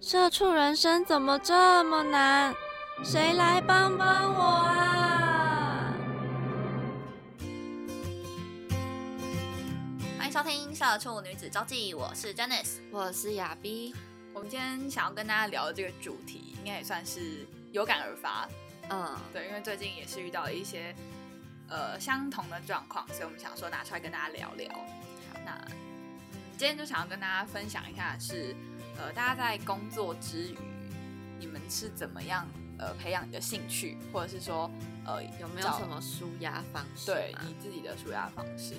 社畜人生怎么这么难？谁来帮帮我啊！欢迎收听《社畜女子周记》，我是 Janice，我是亚逼。我们今天想要跟大家聊的这个主题，应该也算是有感而发。嗯，对，因为最近也是遇到了一些呃相同的状况，所以我们想说拿出来跟大家聊聊。那嗯，今天就想要跟大家分享一下是。呃，大家在工作之余，你们是怎么样呃培养你的兴趣，或者是说呃有没有什么舒压方式？对你自己的舒压方式。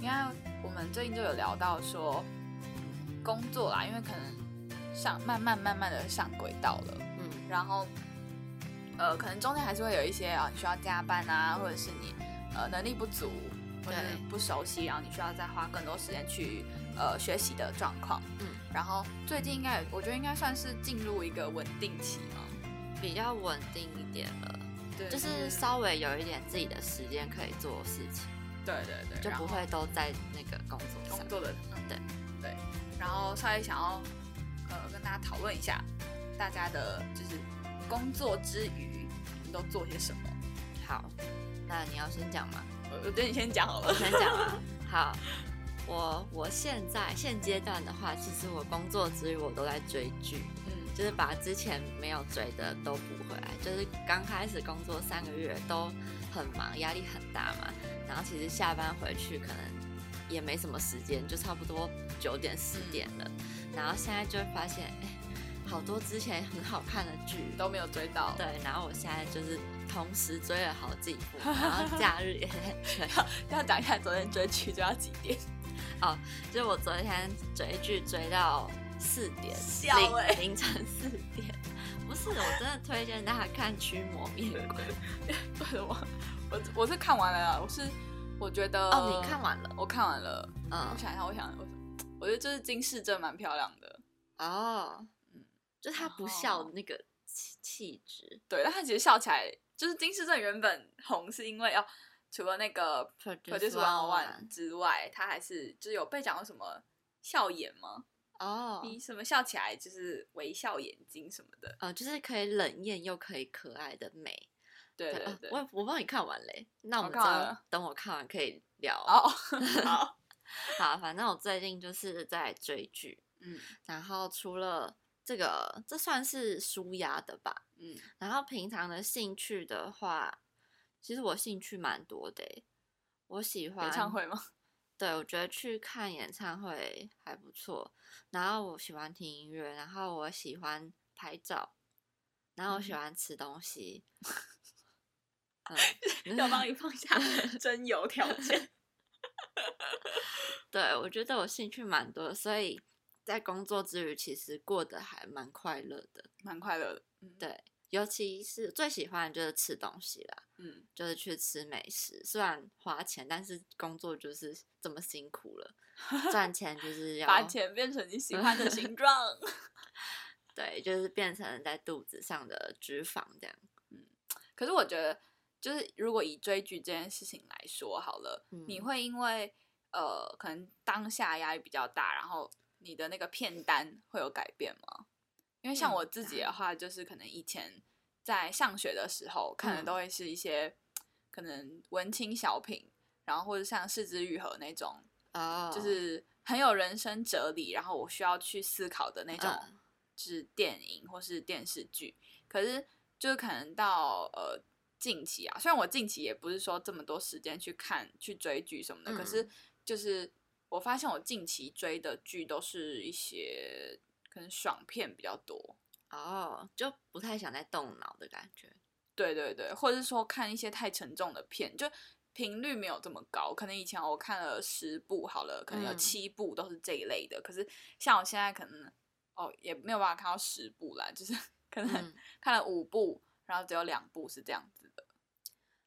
因为我们最近就有聊到说工作啦，因为可能上慢慢慢慢的上轨道了，嗯，然后呃可能中间还是会有一些啊你需要加班啊，或者是你呃能力不足或者不熟悉，然后你需要再花更多时间去呃学习的状况，嗯。然后最近应该，我觉得应该算是进入一个稳定期嘛，比较稳定一点了，对，就是稍微有一点自己的时间可以做事情，对对对，就不会都在那个工作上。工作的，嗯，对对。然后稍微想要呃跟大家讨论一下，大家的就是工作之余都做些什么。好，那你要先讲吗？我我得你先讲好了，我先讲啊。好。我我现在现阶段的话，其实我工作之余我都在追剧，嗯，就是把之前没有追的都补回来。就是刚开始工作三个月都很忙，压力很大嘛，然后其实下班回去可能也没什么时间，就差不多九点十点了。然后现在就会发现，哎，好多之前很好看的剧都没有追到。对，然后我现在就是同时追了好几部，然后假日也追。要讲一下昨天追剧追到几点？哦，就是我昨天追剧追到四点，凌凌晨四点。不是，我真的推荐大家看《驱魔面鬼》。为什么？我我是看完了，我是我觉得哦，你看完了，我看完了。嗯，我想一下，我想，我我觉得就是金世正蛮漂亮的哦。嗯，就他不笑的那个气气质。对，但他其实笑起来，就是金世正原本红是因为要。除了那个 Produce One One 之外，他还是就是有被讲过什么笑眼吗？哦，你什么笑起来就是微笑眼睛什么的，呃，就是可以冷艳又可以可爱的美。对对对，我我帮你看完嘞，那我们等我看完可以聊。哦，好，好，反正我最近就是在追剧，嗯，然后除了这个，这算是舒压的吧，嗯，然后平常的兴趣的话。其实我兴趣蛮多的，我喜欢演唱会吗？对，我觉得去看演唱会还不错。然后我喜欢听音乐，然后我喜欢拍照，然后我喜欢吃东西。要帮你放下 真有条件。对，我觉得我兴趣蛮多，所以在工作之余，其实过得还蛮快乐的，蛮快乐的。对。尤其是最喜欢的就是吃东西啦，嗯，就是去吃美食，虽然花钱，但是工作就是这么辛苦了，赚钱就是要 把钱变成你喜欢的形 状，对，就是变成在肚子上的脂肪这样。嗯，可是我觉得，就是如果以追剧这件事情来说好了，你会因为呃，可能当下压力比较大，然后你的那个片单会有改变吗？因为像我自己的话，就是可能以前在上学的时候看的都会是一些可能文青小品，然后或者像四之愈合那种，就是很有人生哲理，然后我需要去思考的那种，就是电影或是电视剧。可是就是可能到呃近期啊，虽然我近期也不是说这么多时间去看去追剧什么的，可是就是我发现我近期追的剧都是一些。可能爽片比较多哦，就不太想再动脑的感觉。对对对，或者是说看一些太沉重的片，就频率没有这么高。可能以前我看了十部好了，可能有七部都是这一类的。可是像我现在可能哦也没有办法看到十部啦，就是 可能看了五部，然后只有两部是这样子的。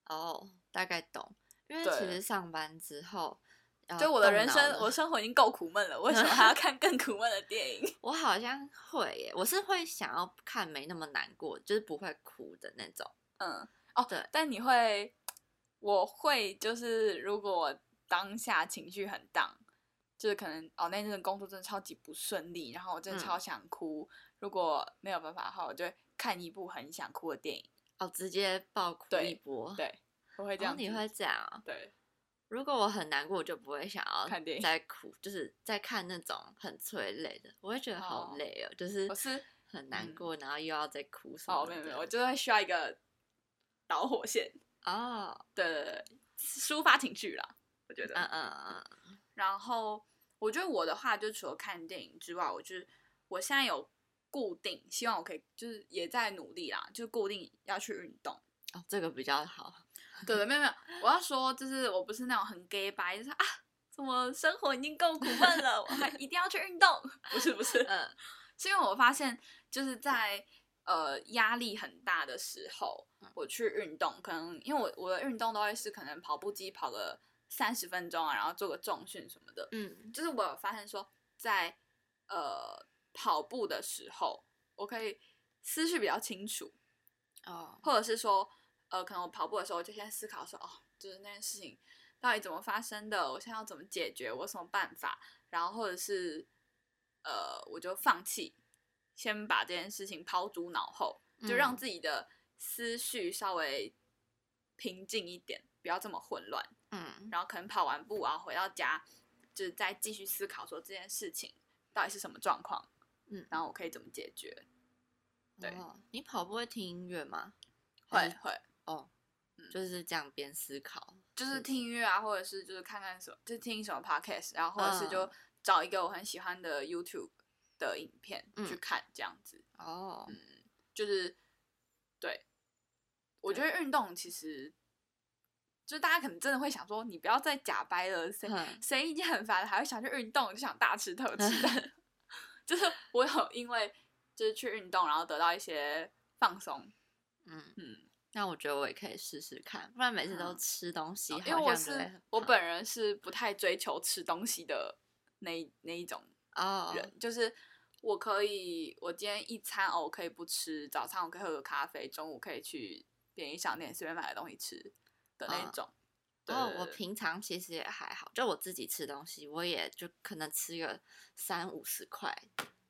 哦，大概懂。因为其实上班之后，就我的人生，我生活已经够苦闷了，为什么还要看更苦闷的电影？我好像会耶，我是会想要看没那么难过，就是不会哭的那种。嗯，哦，对，但你会，我会，就是如果我当下情绪很荡，就是可能哦那阵子工作真的超级不顺利，然后我真的超想哭，如果没有办法的话，我就会看一部很想哭的电影，哦，直接爆哭一波，对。我会这样，你会这样啊？对，如果我很难过，我就不会想要看电影再哭，就是在看那种很催泪的，我会觉得好累哦。就是我是很难过，然后又要再哭什么？哦，没有没有，我就会需要一个导火线哦，对对对，抒发情绪啦，我觉得，嗯嗯嗯。然后我觉得我的话，就除了看电影之外，我就是我现在有固定，希望我可以就是也在努力啦，就固定要去运动哦，这个比较好。对对，没有没有，我要说就是我不是那种很 gay 白，就是啊，怎么生活已经够苦闷了，我还一定要去运动？不 是不是，嗯，是因为我发现就是在呃压力很大的时候，我去运动，可能因为我我的运动都会是可能跑步机跑个三十分钟啊，然后做个重训什么的，嗯，就是我有发现说在呃跑步的时候，我可以思绪比较清楚，哦，或者是说。呃，可能我跑步的时候，我就先思考说，哦，就是那件事情到底怎么发生的，我现在要怎么解决，我有什么办法，然后或者是，呃，我就放弃，先把这件事情抛诸脑后，就让自己的思绪稍微平静一点，不要这么混乱。嗯，然后可能跑完步啊，回到家，就是再继续思考说这件事情到底是什么状况，嗯，然后我可以怎么解决。对，你跑步会听音乐吗？会会。哦，就是这样边思考，就是听音乐啊，或者是就是看看什么，就听什么 podcast，然后或者是就找一个我很喜欢的 YouTube 的影片去看，这样子。哦，嗯，就是对，我觉得运动其实，就是大家可能真的会想说，你不要再假掰了，谁谁已经很烦了，还会想去运动，就想大吃特 吃的。就是我有因为就是去运动，然后得到一些放松。嗯嗯。那我觉得我也可以试试看，不然每次都吃东西，因为我是我本人是不太追求吃东西的那那一种人，就是我可以，我今天一餐哦，我可以不吃，早餐我可以喝个咖啡，中午可以去便利商店随便买个东西吃的那种。哦，我平常其实也还好，就我自己吃东西，我也就可能吃个三五十块，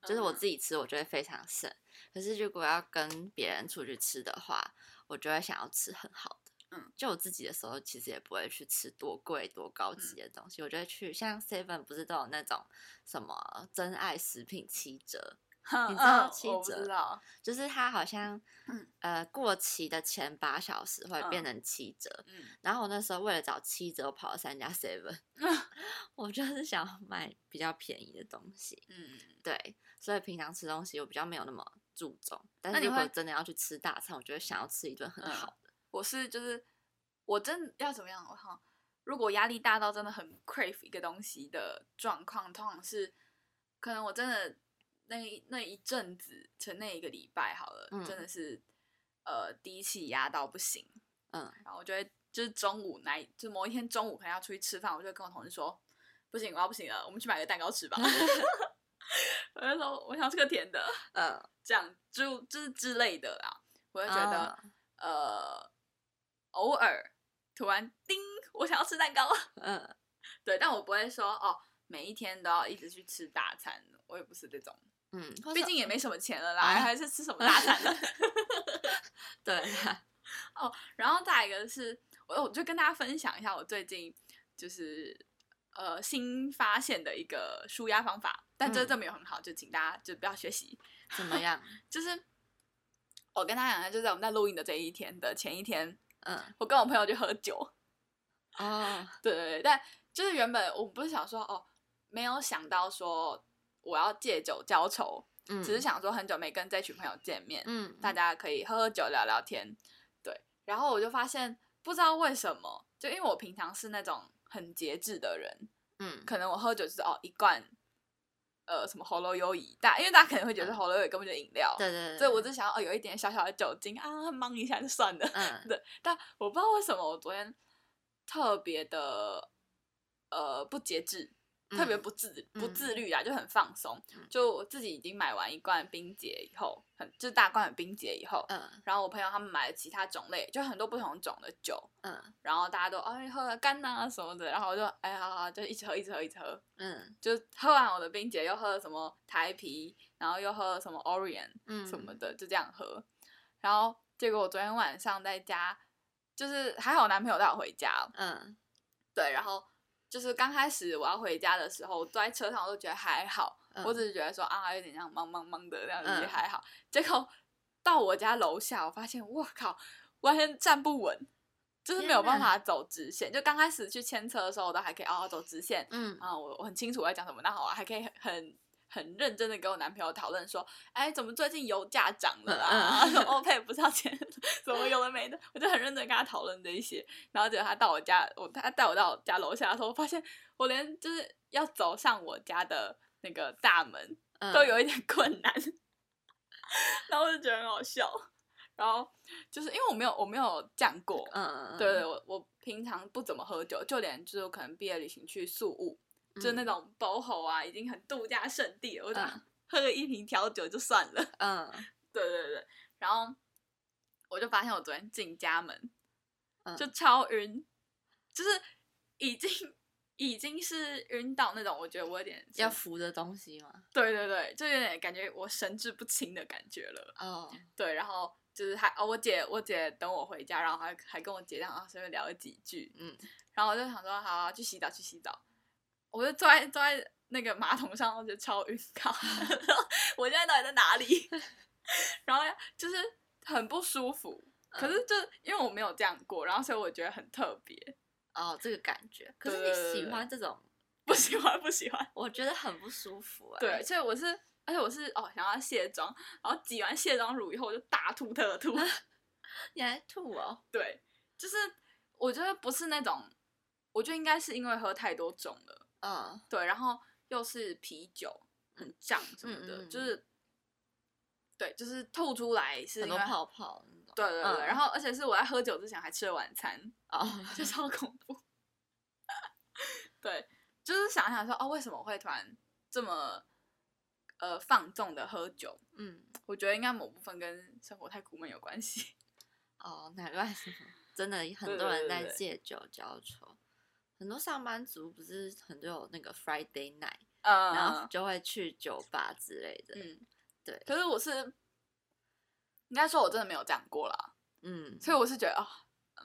就是我自己吃，我觉得非常省。可是如果要跟别人出去吃的话，我就会想要吃很好的，嗯，就我自己的时候，其实也不会去吃多贵多高级的东西。我就会去像 Seven 不是都有那种什么真爱食品七折，你知道七折？就是它好像呃过期的前八小时会变成七折。嗯，然后我那时候为了找七折，我跑了三家 Seven，我就是想要买比较便宜的东西。嗯，对，所以平常吃东西我比较没有那么。注重，但是如果真的要去吃大餐，我觉得想要吃一顿很好的。我是就是我真要怎么样？我靠，如果压力大到真的很 crave 一个东西的状况，通常是可能我真的那那一阵子，成那一个礼拜好了，真的是呃低气压到不行。嗯，然后我就会就是中午来，就某一天中午可能要出去吃饭，我就跟我同事说，不行，我要不行了，我们去买个蛋糕吃吧。我就说我想吃个甜的，嗯，这样就就是之类的啦。我就觉得，呃，偶尔突然叮，我想要吃蛋糕，嗯，对，但我不会说哦，每一天都要一直去吃大餐，我也不是这种，嗯，毕竟也没什么钱了啦，还是吃什么大餐呢？对，哦，然后再一个是，我我就跟大家分享一下我最近就是。呃，新发现的一个舒压方法，但真的没有很好，就请大家就不要学习。怎么样？就是我跟他讲的，就在我们在录音的这一天的前一天，嗯，我跟我朋友去喝酒。哦，对对对，但就是原本我不是想说哦，没有想到说我要借酒浇愁，嗯，只是想说很久没跟这群朋友见面，嗯，大家可以喝喝酒聊聊天，对。然后我就发现，不知道为什么，就因为我平常是那种。很节制的人，嗯，可能我喝酒就是哦一罐呃什么喉咙优以，大因为大家可能会觉得喉咙优饮根本就饮料，对对对，所以我只想要哦有一点小小的酒精啊，忙一下就算了。嗯。对，但我不知道为什么我昨天特别的呃不节制，特别嗯不自不嗯自律啊，就很放松。嗯就我自己已经买完一罐冰结以后，很就是大罐的冰结以后，嗯然后我朋友他们买了其他种类，就很多不同种的酒，嗯然后大家都哎喝了干呐、什么的，然后我就哎好好就一直喝一直喝一直喝，嗯就喝完我的冰结，又喝了什么台啤，然后又喝了什么 Orion 嗯什么的，就这样喝。然后结果我昨天晚上在家，就是还好我男朋友带我回家，嗯对，然后就是刚开始我要回家的时候，我坐在车上我都觉得还好，嗯我只是觉得说啊有点像懵懵懵的这样子还好。结果到我家楼下，我发现我靠，完全站不稳。就是没有办法走直线，就刚开始去牵车的时候，我都还可以哦走直线，嗯啊，我我很清楚我在讲什么，那好啊，还可以很很很认真的跟我男朋友讨论说，哎，怎么最近油价涨了啊？嗯欧佩不是要钱，怎么有的没的？我就很认真跟他讨论这一些，然后结果他到我家，我他带我到我家楼下的时候，我发现我连就是要走上我家的那个大门嗯。都有一点困难，然后我就觉得很好笑，然后就是因为我没有我没有这样过，嗯嗯。对对，我我平常不怎么喝酒，就连就是我可能毕业旅行去宿务，就那种 BOHO 啊，已经很度假胜地了，我就嗯喝个一瓶调酒就算了。嗯 对对对，然后我就发现我昨天进家门嗯就超晕，就是已经已经是晕到那种，我觉得我有点要神扶的东西吗？对对对，就有点感觉我神志不清的感觉了。哦对，然后就是还哦，我姐我姐等我回家，然后还还跟我姐这样啊随便聊了几句，嗯然后我就想说，好、啊，去洗澡，去洗澡。我就坐在坐在那个马桶上，我觉得超晕，靠！然后我现在到底在哪里？然后就是很不舒服。可是就因为我没有这样过，然后所以我觉得很特别。哦，这个感觉。可是你喜欢这种，不喜欢，不喜欢。我觉得很不舒服哎。对，所以我是，而且我是哦，想要卸妆，然后挤完卸妆乳以后，我就大吐特吐。你还吐哦？对，就是我觉得不是那种，我觉得应该是因为喝太多种了。嗯对，然后又是啤酒，很胀什么的，嗯嗯嗯就是对，就是吐出来是很多泡泡。对对对，嗯然后而且是我在喝酒之前还吃了晚餐，哦，就超恐怖。对，就是想想说哦，为什么会突然这么呃放纵的喝酒？嗯我觉得应该某部分跟生活太苦闷有关系。哦，难怪是真的很多人在借酒浇愁。很多上班族不是很多有那个 Friday night，嗯，然后就会去酒吧之类的。嗯，对可是我是应该说，我真的没有这样过啦，嗯，所以我是觉得啊、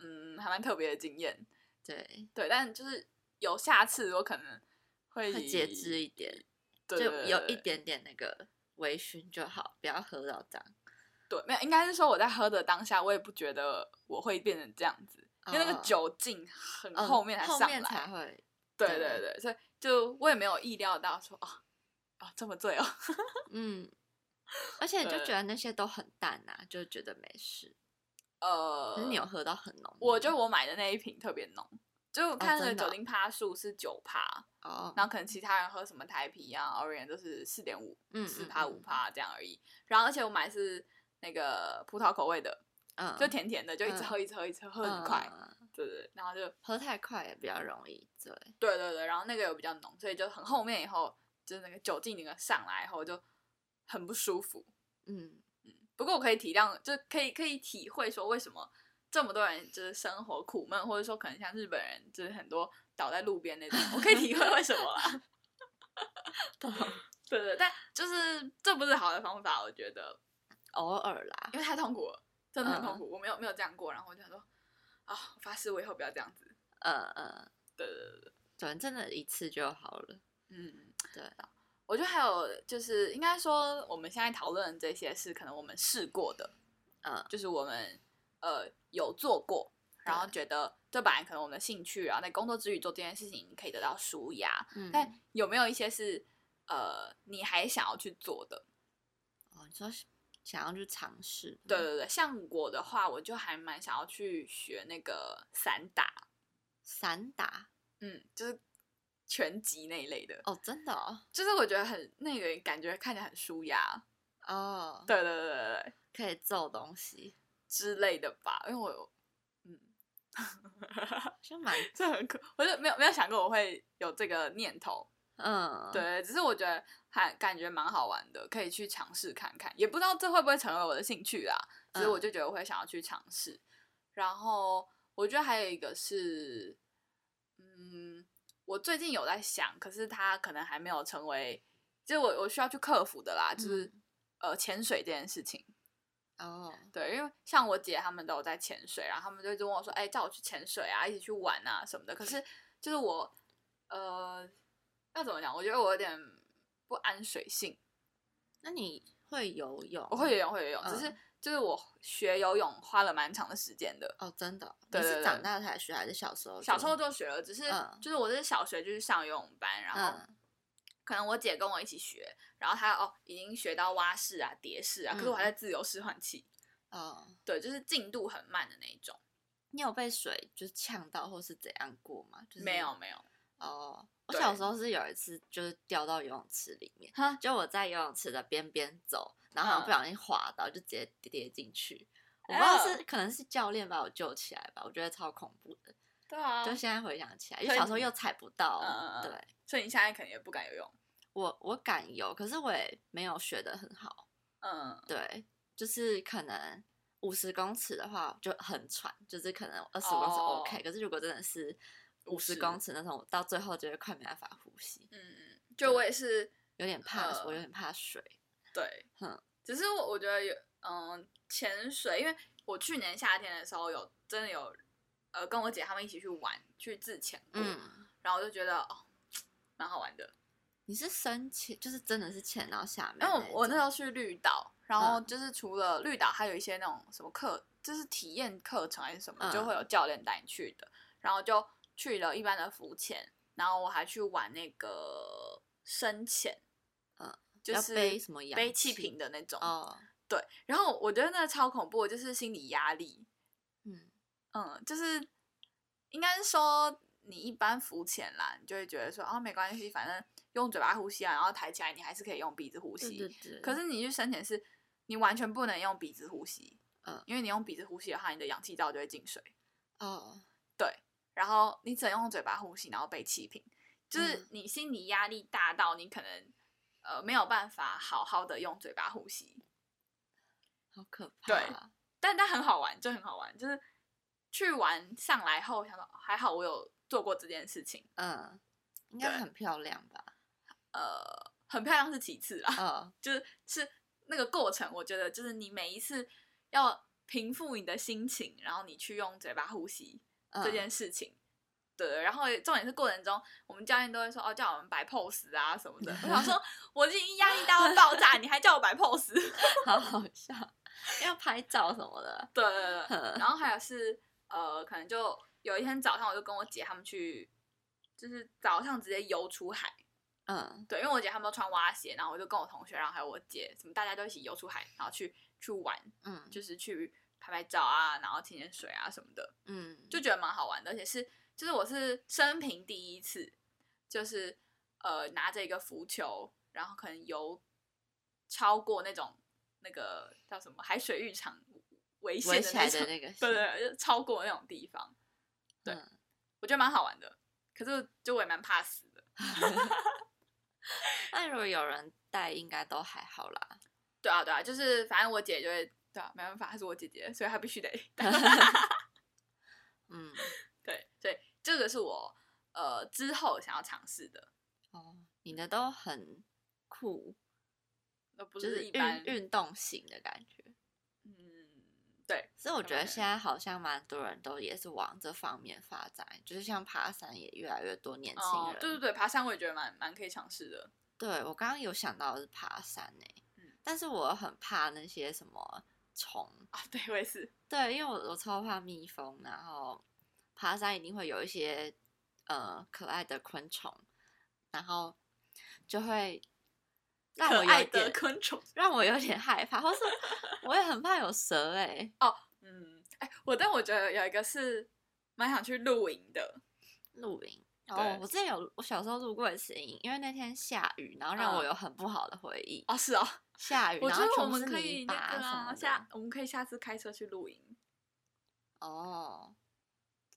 嗯，还蛮特别的经验。对，对，但就是有下次我可能会会节制一点，对就有一点点那个微醺就好，不要喝到这样。对，没有，应该是说我在喝的当下，我也不觉得我会变成这样子，因为那个哦酒劲很嗯后面才上后面才来。会。对对对对，所以就我也没有意料到说啊啊这么醉哦。嗯，而且就觉得那些都很淡啊，就觉得没事。呃，可是你有喝到很浓？我觉得我买的那一瓶特别浓，就我看那个酒精趴数是九趴，哦，然后可能其他人喝什么台啤啊、Orient 都是四点五、嗯四趴、五趴这样而已。然后而且我买是那个葡萄口味的，嗯，就甜甜的，就一直嗯喝、一直喝、一直喝，喝很快。嗯对对，然后就喝太快也比较容易醉。对对对，然后那个又比较浓，所以就很后面以后就是那个酒精那个上来以后就很不舒服。嗯嗯，不过我可以体谅，就可以可以体会说为什么这么多人就是生活苦闷，或者说可能像日本人就是很多倒在路边那种，我可以体会为什么啦。懂对对，但就是这不是好的方法，我觉得，偶尔啦因。为太痛苦了，真的很痛嗯苦。我没有没有这样过，然后我就想说，啊，我发誓我以后不要这样子。呃呃，对对对对，对，真的一次就好了。嗯，对，我觉得还有就是应该说我们现在讨论这些是可能我们试过的，嗯就是我们呃有做过，然后觉得这本来可能我们的兴趣，然后在工作之余做这件事情可以得到舒压，嗯，但有没有一些是呃你还想要去做的？哦，你说想要去尝试，对，对对，像我的话，我就还蛮想要去学那个散打，散打，嗯，就是拳击那一类的。哦，真的哦，就是我觉得很那个感觉看起来很舒压。哦，对对对对对，可以揍东西。之类的吧，因为我嗯，就蛮 这很可，我就没有没有想过我会有这个念头。嗯，对，只是我觉得还感觉蛮好玩的，可以去尝试看看，也不知道这会不会成为我的兴趣啦。所以我就觉得我会想要去尝试。然后我觉得还有一个是，嗯，我最近有在想，可是它可能还没有成为，就是我我需要去克服的啦，就是、呃潜水这件事情。哦，对，因为像我姐他们都有在潜水，然后他们就一直问我说：“哎、叫我去潜水啊，一起去玩啊什么的。”可是就是我，呃，要怎么讲？我觉得我有点不安水性。那你会游泳？我会游泳，会游泳，只是嗯就是我学游泳花了蛮长的时间的。哦，真的哦？对对对你是长大才学还是小时候？小时候就学了，只是嗯就是我是小学就是上游泳班，然后嗯可能我姐跟我一起学，然后她哦已经学到蛙式啊、蝶式啊，可是我还在自由式换气，哦，对，就是进度很慢的那一种。你有被水就是呛到或是怎样过吗？就是没有没有，哦，我小时候是有一次就是掉到游泳池里面，哈，就我在游泳池的边边走，然后好像嗯不小心滑倒，就直接跌进去。我不知道哎是可能是教练把我救起来吧，我觉得超恐怖的。对啊，就现在回想起来，因为小时候又踩不到，对所以你现在可能也不敢游泳。我我敢游，可是我也没有学的很好。嗯，对，就是可能五十公尺的话就很喘，就是可能二十公尺哦 OK，、可是如果真的是五十50公尺那种，我到最后就会快没办法呼吸，嗯嗯，就我也是，有点怕，呃我有点怕水。对，哼，只是我我觉得有，嗯，潜水，因为我去年夏天的时候有真的有，呃，跟我姐他们一起去玩，去自潜过，嗯，然后我就觉得哦，蛮好玩的。你是深潜，就是真的是潜到下面因为，我我那时候去绿岛，然后嗯就是除了绿岛，还有一些那种什么课，就是体验课程还是什么，嗯就会有教练带你去的。然后就去了一般的浮潜，然后我还去玩那个深潜，嗯，就是背什么氧背气气瓶的那种。哦，对，然后我觉得那个超恐怖，就是心理压力。嗯嗯，就是应该是说你一般浮潜啦，你就会觉得说啊没关系，反正用嘴巴呼吸啊，然后抬起来你还是可以用鼻子呼吸。对对对，可是你去深潜是，你完全不能用鼻子呼吸，嗯因为你用鼻子呼吸的话，你的氧气罩就会进水，哦，然后你只能用嘴巴呼吸，然后被气瓶，就是嗯你心理压力大到你可能呃没有办法好好的用嘴巴呼吸，好可怕。对但但很好玩，就很好玩，就是去玩上来后想到还好我有做过这件事情，嗯，应该很漂亮吧？呃，很漂亮是其次啦，嗯，就是是那个过程，我觉得就是你每一次要平复你的心情，然后你去用嘴巴呼吸这嗯件事情。对，然后重点是过程中，我们教练都会说哦，叫我们摆 pose 啊什么的。我想说，我已经压力大到爆炸，你还叫我摆 pose？好好笑，要拍照什么的。对对对对。然后还有是呃，可能就有一天早上，我就跟我姐他们去，就是早上直接游出海。嗯对，因为我姐他们都穿蛙鞋，然后我就跟我同学，然后还有我姐，什么大家都一起游出海，然后去去玩，嗯，就是去拍拍照啊，然后潜潜水啊什么的，嗯，就觉得蛮好玩的，而且是就是我是生平第一次，就是呃拿着一个浮球，然后可能游超过那种那个叫什么海水浴场危险的那种，那个，对对对，就超过那种地方，对嗯我觉得蛮好玩的，可是就我也蛮怕死的。那如果有人带，应该都还好啦。对啊，对啊，就是反正我姐就会，对啊，没办法，她是我姐姐，所以她必须得。嗯，对，所以这个是我呃之后想要尝试的，哦，你的都很酷，那不就是一般运运动型的感觉。嗯，对，所以我觉得对现在好像蛮多人都也是往这方面发展，就是像爬山也越来越多年轻人。，哦对对对，爬山我也觉得蛮蛮可以尝试的。对我刚刚有想到的是爬山呢、嗯但是我很怕那些什么虫，啊，对我也是，对，因为我我超怕蜜蜂，然后爬山一定会有一些呃可爱的昆虫，然后就会让我爱的昆虫。让我有点害怕，或是我也很怕有蛇哎、哦嗯，哎，我但我觉得有一个是蛮想去露营的，露营哦，我之前有我小时候录过一次音，因为那天下雨，然后让我有很不好的回忆。哦，是哦，下雨，我觉得我们可以那个啊，下我们可以下次开车去露营。哦，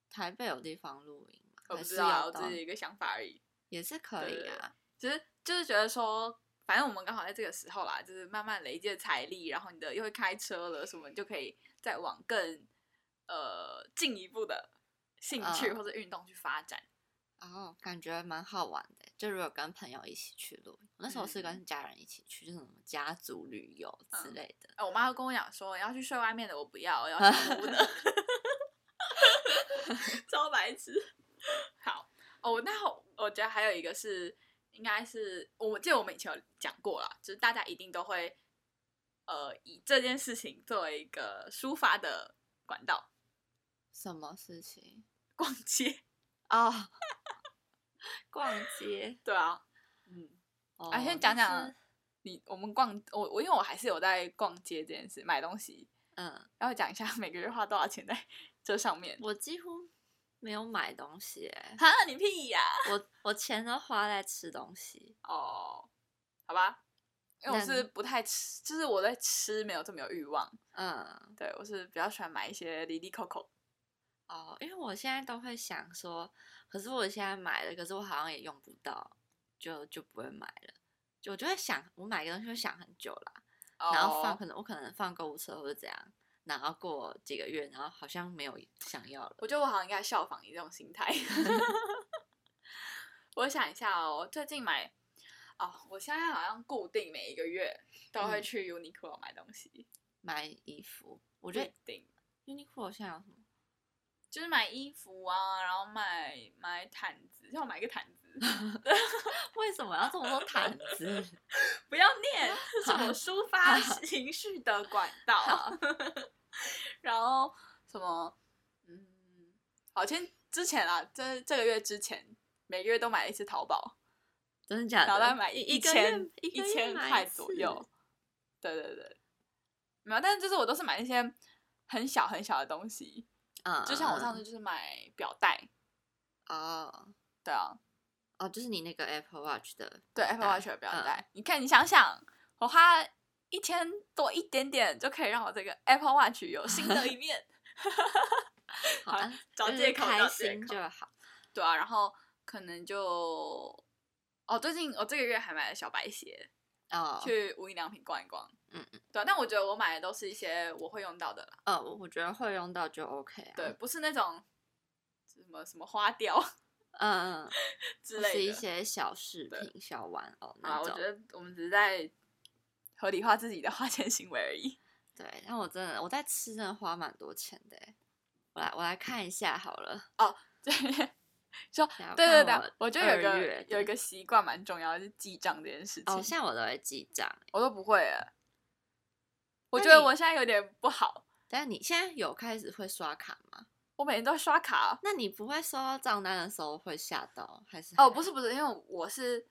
台北有地方露营吗？我不知道，我只是一个想法而已。也是可以啊，其实就是觉得说，反正我们刚好在这个时候啦，就是慢慢累积财力，然后你的又会开车了，什么就可以再往更呃进一步的兴趣或者运动去发展。哦，感觉蛮好玩的，就如果跟朋友一起去露营，那时候是跟家人一起去，就是什么家族旅游之类的。哎，我妈跟我讲说，要去睡外面的，我不要，我要小 屋的，超白痴。好。哦，那我觉得还有一个是，应该是我记得我们以前有讲过了，就是大家一定都会，呃，以这件事情作为一个抒发的管道。什么事情？逛街 哦，逛街。对啊，嗯，啊，先讲讲你我们逛我我因为我还是有在逛街这件事，买东西，嗯，然后讲一下每个月花多少钱在 这上面。我几乎。没有买东西哎，哈你屁呀！我我钱都花在吃东西哦，好吧，因为我是不太吃，就是我在吃没有这么有欲望，嗯，对我是比较喜欢买一些离离扣扣。哦，因为我现在都会想说，可是我现在买了，可是我好像也用不到，就就不会买了，就我就会想，我买个东西会想很久啦，然后放可能我可能放购物车或者怎样。然后过几个月，然后好像没有想要了。我觉得我好像应该效仿你这种心态。我想一下哦，最近买哦，我现在好像固定每一个月都会去 Uniqlo 买东西，买衣服。我觉得定 Uniqlo 现在有什么？就是买衣服啊，然后买买毯子，要买个毯子。为什么要这么多毯子？不要念，是我抒发情绪的管道。然后什么？嗯，好，前之前啊，这这个月之前，每个月都买一次淘宝，真的假的？然后再买一千一千块左右。对对对，没有，但是就是我都是买那些很小很小的东西，嗯，就像我上次就是买表带。哦，对啊，哦，就是你那个 Apple Watch 的，对 Apple Watch 的表带。你看，你想想，我花。一千多一点点就可以让我这个 Apple Watch 有新的一面，好，找借口开心就好。对啊，然后可能就哦，最近我这个月还买了小白鞋哦，去无印良品逛一逛。嗯嗯，对，但我觉得我买的都是一些我会用到的啦。呃，我觉得会用到就 OK 啊。对，不是那种什么什么花雕，嗯嗯 之类的，是一些小饰品、小玩偶那种。我觉得我们只是在。合理化自己的花钱行为而已。对，但我真的我在吃，真的花蛮多钱的。我来我来看一下好了。哦，对，说对对对，我觉得有个有一个习惯蛮重要，就是记账这件事情。哦，现在我都会记账，我都不会。我觉得我现在有点不好。但你现在有开始会刷卡吗？我每天都刷卡。那你不会收到账单的时候会吓到还是？哦，不是不是，因为我是。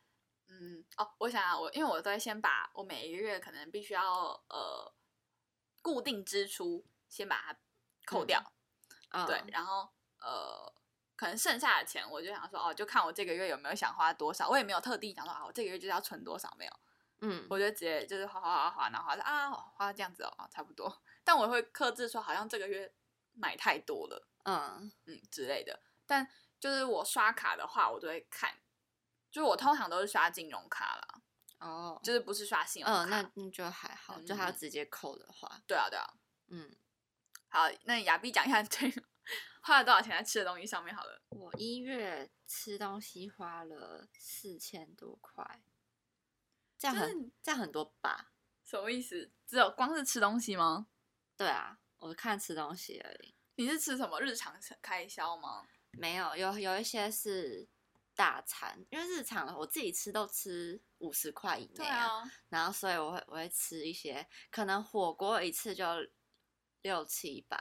嗯哦，我想想，我因为我都会先把我每一个月可能必须要呃固定支出先把它扣掉，对，然后呃可能剩下的钱我就想说哦，就看我这个月有没有想花多少，我也没有特地讲说啊，我这个月就是要存多少没有，嗯，我就直接就是划划划划，然后花啊花这样子哦，差不多，但我会克制说好像这个月买太多了，嗯。嗯之类的，但就是我刷卡的话，我都会看。就是我通常都是刷金融卡啦，哦，就是不是刷信用卡，那。那就还好，就还要直接扣的话，对啊对啊，嗯，好，那亚碧讲一下对 花了多少钱在吃的东西上面好了。我一月吃东西花了四千多块，这样很这样很多吧？什么意思？只有光是吃东西吗？对啊，我看吃东西而已。你是吃什么日常开销吗？没有，有有一些是。大餐，因为日常我自己吃都吃五十块以内啊，然后所以我会我会吃一些，可能火锅一次就六七百，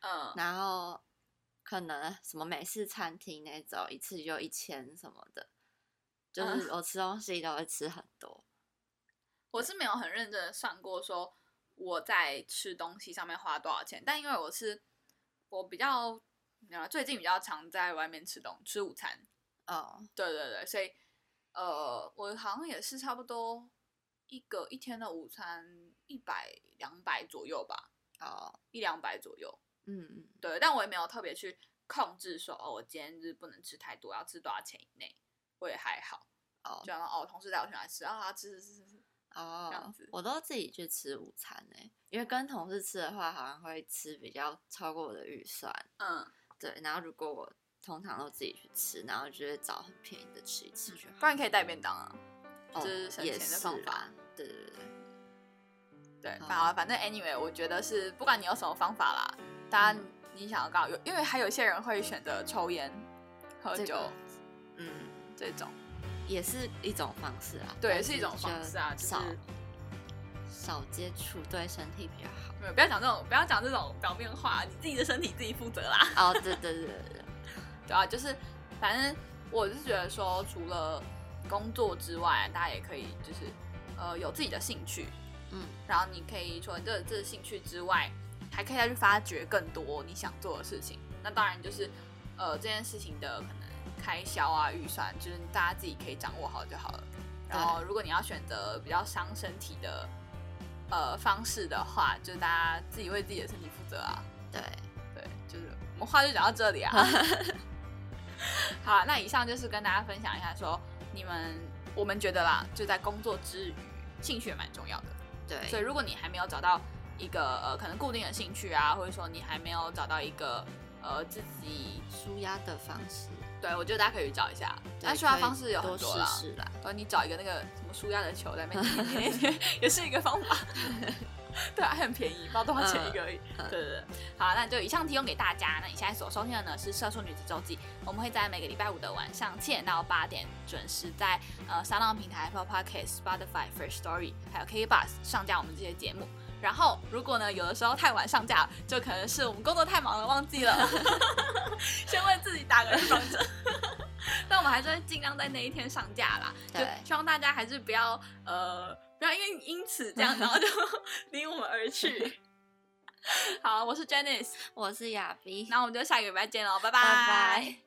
嗯，然后可能什么美式餐厅那种一次就一千什么的，就是我吃东西都会吃很多。我是没有很认真的算过说我在吃东西上面花多少钱，但因为我是我比较最近比较常在外面吃东吃午餐。哦，对对对，所以呃，我好像也是差不多一个一天的午餐一百两百左右吧，哦，一两百左右。嗯嗯，对，但我也没有特别去控制说，哦，我今天就是不能吃太多，要吃多少钱以内，我也还好。哦就，像哦，同事带我去哪里吃啊，吃吃吃吃吃。哦，样子我都自己去吃午餐呢，因为跟同事吃的话，好像会吃比较超过我的预算。嗯，对，然后如果我通常都自己去吃，然后就会找很便宜的吃一吃就好。不然可以带便当啊。哦这是省钱的方法。对对对对，对，好好，反正 anyway，我觉得是不管你有什么方法啦，当然嗯你想要搞有，因为还有些人会选择抽烟、喝酒这个嗯，这种。也是一种方式啊。但对是一种方式啊就是少少接触，对身体比较好。没有，不要讲这种，不要讲这种表面话，你自己的身体自己负责啦。哦，对对对对对，对啊，就是反正我是觉得说，除了工作之外，大家也可以就是呃有自己的兴趣，嗯，然后你可以除了这这兴趣之外，还可以再去发掘更多你想做的事情。那当然就是呃这件事情的可能开销啊、预算，就是大家自己可以掌握好就好了。然后如果你要选择比较伤身体的呃方式的话，就是大家自己为自己的身体负责啊。对，对，就是我们话就讲到这里啊。好啊，那以上就是跟大家分享一下说，你们我们觉得啦，就在工作之余，兴趣也蛮重要的。对，所以如果你还没有找到一个呃可能固定的兴趣啊，或者说你还没有找到一个呃自己，舒压的方式，对我觉得大家可以去找一下。对但舒压方式有很多多啦，试试啦。呃，你找一个那个什么舒压的球在那边 也是一个方法。对啊，很便宜，不知道多少钱一个而已。嗯对对对，好，那就以上提供给大家。那你现在所收听的呢是《社畜女子周记》，我们会在每个礼拜五的晚上七点到八点准时在呃三浪平台、Apple Podcast、Spotify、First Story 还有 k b u s 上架我们这些节目。然后，如果呢有的时候太晚上架，就可能是我们工作太忙了忘记了，先为自己打个预防针。但我们还是会尽量在那一天上架啦，就对希望大家还是不要呃不要因为因此这样，然后就 离我们而去。好，我是 Janice，我是亚碧，那我们就下个礼拜见喽，拜拜拜。